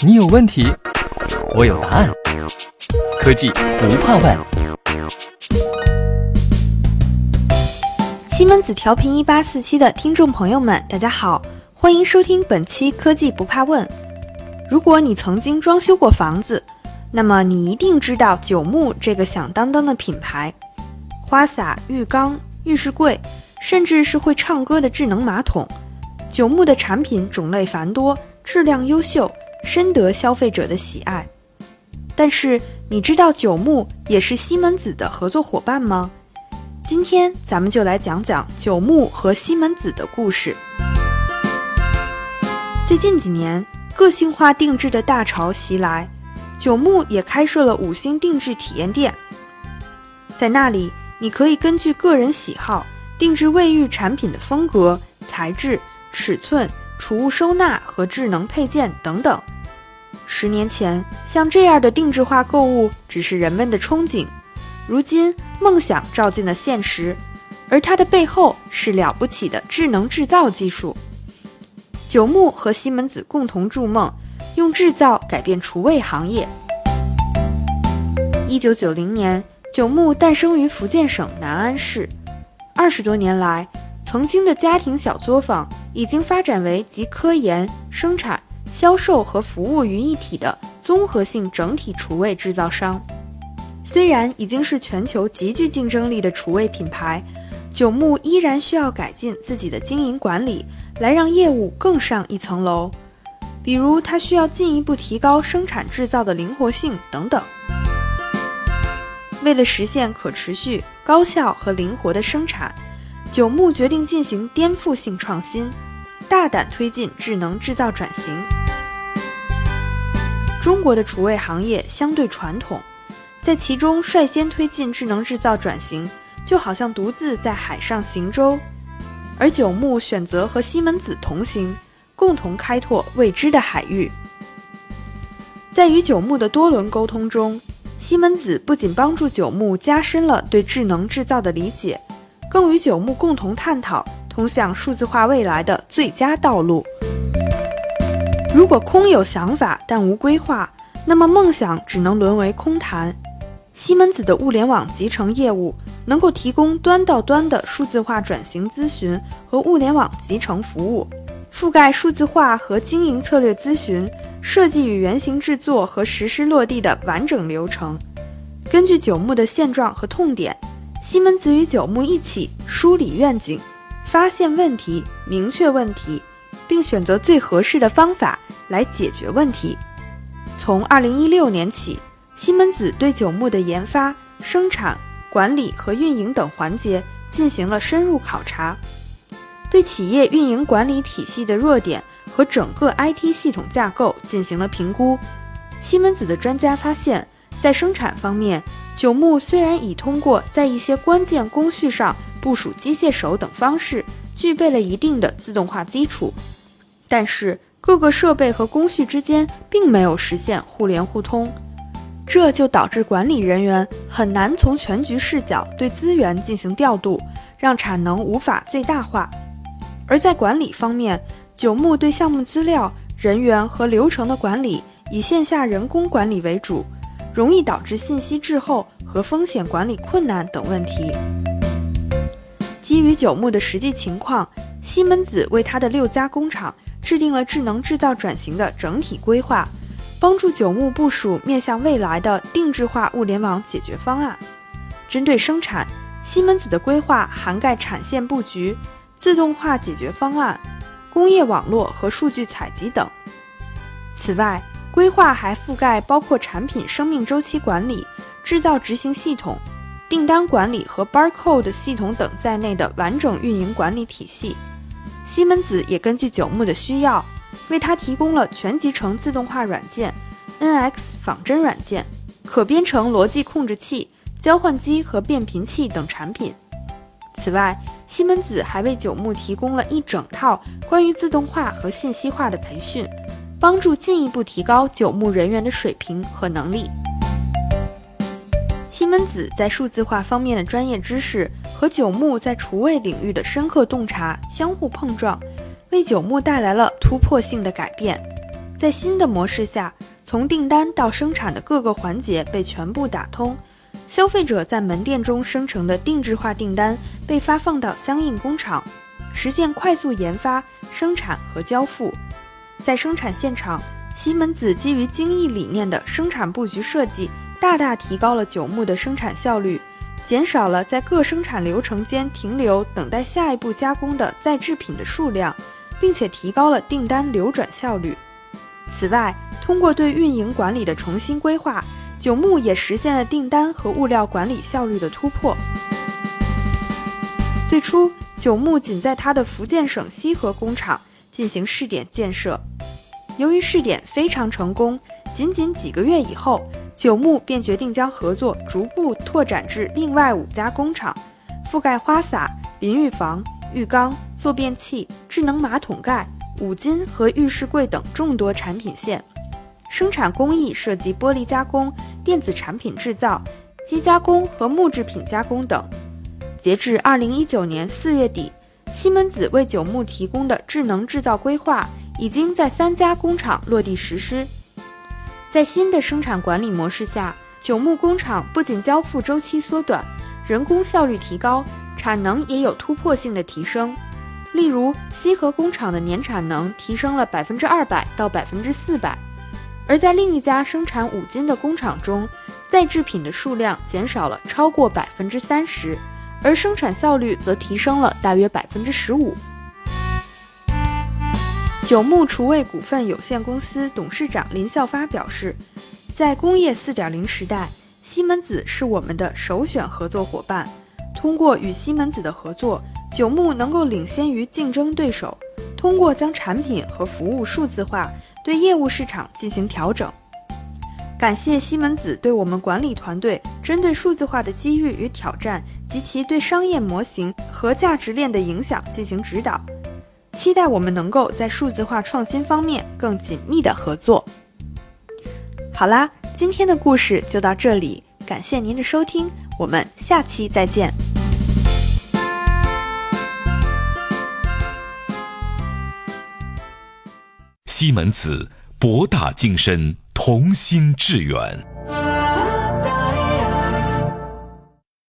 你有问题，我有答案。科技不怕问。西门子调频一八四七的听众朋友们，大家好，欢迎收听本期《科技不怕问》。如果你曾经装修过房子，那么你一定知道九牧这个响当当的品牌。花洒、浴缸、浴室柜，甚至是会唱歌的智能马桶，九牧的产品种类繁多，质量优秀，深得消费者的喜爱。但是，你知道九牧也是西门子的合作伙伴吗？今天咱们就来讲讲九牧和西门子的故事。最近几年，个性化定制的大潮袭来。九牧也开设了五星定制体验店，在那里，你可以根据个人喜好定制卫浴产品的风格、材质、尺寸、储物收纳和智能配件等等。十年前，像这样的定制化购物只是人们的憧憬，如今梦想照进了现实，而它的背后是了不起的智能制造技术。九牧和西门子共同筑梦。用制造改变厨卫行业。一九九零年，九牧诞生于福建省南安市。二十多年来，曾经的家庭小作坊已经发展为集科研、生产、销售和服务于一体的综合性整体厨卫制造商。虽然已经是全球极具竞争力的厨卫品牌，九牧依然需要改进自己的经营管理，来让业务更上一层楼。比如，它需要进一步提高生产制造的灵活性等等。为了实现可持续、高效和灵活的生产，九牧决定进行颠覆性创新，大胆推进智能制造转型。中国的厨卫行业相对传统，在其中率先推进智能制造转型，就好像独自在海上行舟，而九牧选择和西门子同行。共同开拓未知的海域。在与九牧的多轮沟通中，西门子不仅帮助九牧加深了对智能制造的理解，更与九牧共同探讨通向数字化未来的最佳道路。如果空有想法但无规划，那么梦想只能沦为空谈。西门子的物联网集成业务能够提供端到端的数字化转型咨询和物联网集成服务。覆盖数字化和经营策略咨询、设计与原型制作和实施落地的完整流程。根据九牧的现状和痛点，西门子与九牧一起梳理愿景，发现问题，明确问题，并选择最合适的方法来解决问题。从二零一六年起，西门子对九牧的研发、生产、管理和运营等环节进行了深入考察。对企业运营管理体系的弱点和整个 IT 系统架构进行了评估。西门子的专家发现，在生产方面，九牧虽然已通过在一些关键工序上部署机械手等方式，具备了一定的自动化基础，但是各个设备和工序之间并没有实现互联互通，这就导致管理人员很难从全局视角对资源进行调度，让产能无法最大化。而在管理方面，九牧对项目资料、人员和流程的管理以线下人工管理为主，容易导致信息滞后和风险管理困难等问题。基于九牧的实际情况，西门子为他的六家工厂制定了智能制造转型的整体规划，帮助九牧部署面向未来的定制化物联网解决方案。针对生产，西门子的规划涵盖产线布局。自动化解决方案、工业网络和数据采集等。此外，规划还覆盖包括产品生命周期管理、制造执行系统、订单管理和 barcode 系统等在内的完整运营管理体系。西门子也根据九牧的需要，为他提供了全集成自动化软件、NX 仿真软件、可编程逻辑控制器、交换机和变频器等产品。此外，西门子还为九牧提供了一整套关于自动化和信息化的培训，帮助进一步提高九牧人员的水平和能力。西门子在数字化方面的专业知识和九牧在厨卫领域的深刻洞察相互碰撞，为九牧带来了突破性的改变。在新的模式下，从订单到生产的各个环节被全部打通，消费者在门店中生成的定制化订单被发放到相应工厂，实现快速研发、生产和交付。在生产现场，西门子基于精益理念的生产布局设计，大大提高了九牧的生产效率，减少了在各生产流程间停留、等待下一步加工的在制品的数量，并且提高了订单流转效率。此外，通过对运营管理的重新规划，九牧也实现了订单和物料管理效率的突破。最初，九牧仅在它的福建省西河工厂进行试点建设，由于试点非常成功，仅仅几个月以后，九牧便决定将合作逐步拓展至另外五家工厂，覆盖花洒、淋浴房、浴缸、坐便器、智能马桶盖。五金和浴室柜等众多产品线，生产工艺涉及玻璃加工、电子产品制造、机加工和木制品加工等。截至二零一九年四月底，西门子为九牧提供的智能制造规划已经在三家工厂落地实施。在新的生产管理模式下，九牧工厂不仅交付周期缩短，人工效率提高，产能也有突破性的提升。例如，西河工厂的年产能提升了百分之二百到百分之四百，而在另一家生产五金的工厂中，在制品的数量减少了超过百分之三十，而生产效率则提升了大约百分之十五。九牧厨卫股份有限公司董事长林孝发表示，在工业四点零时代，西门子是我们的首选合作伙伴。通过与西门子的合作。九牧能够领先于竞争对手，通过将产品和服务数字化，对业务市场进行调整。感谢西门子对我们管理团队针对数字化的机遇与挑战及其对商业模型和价值链的影响进行指导，期待我们能够在数字化创新方面更紧密的合作。好啦，今天的故事就到这里，感谢您的收听，我们下期再见。西门子，博大精深，同心致远。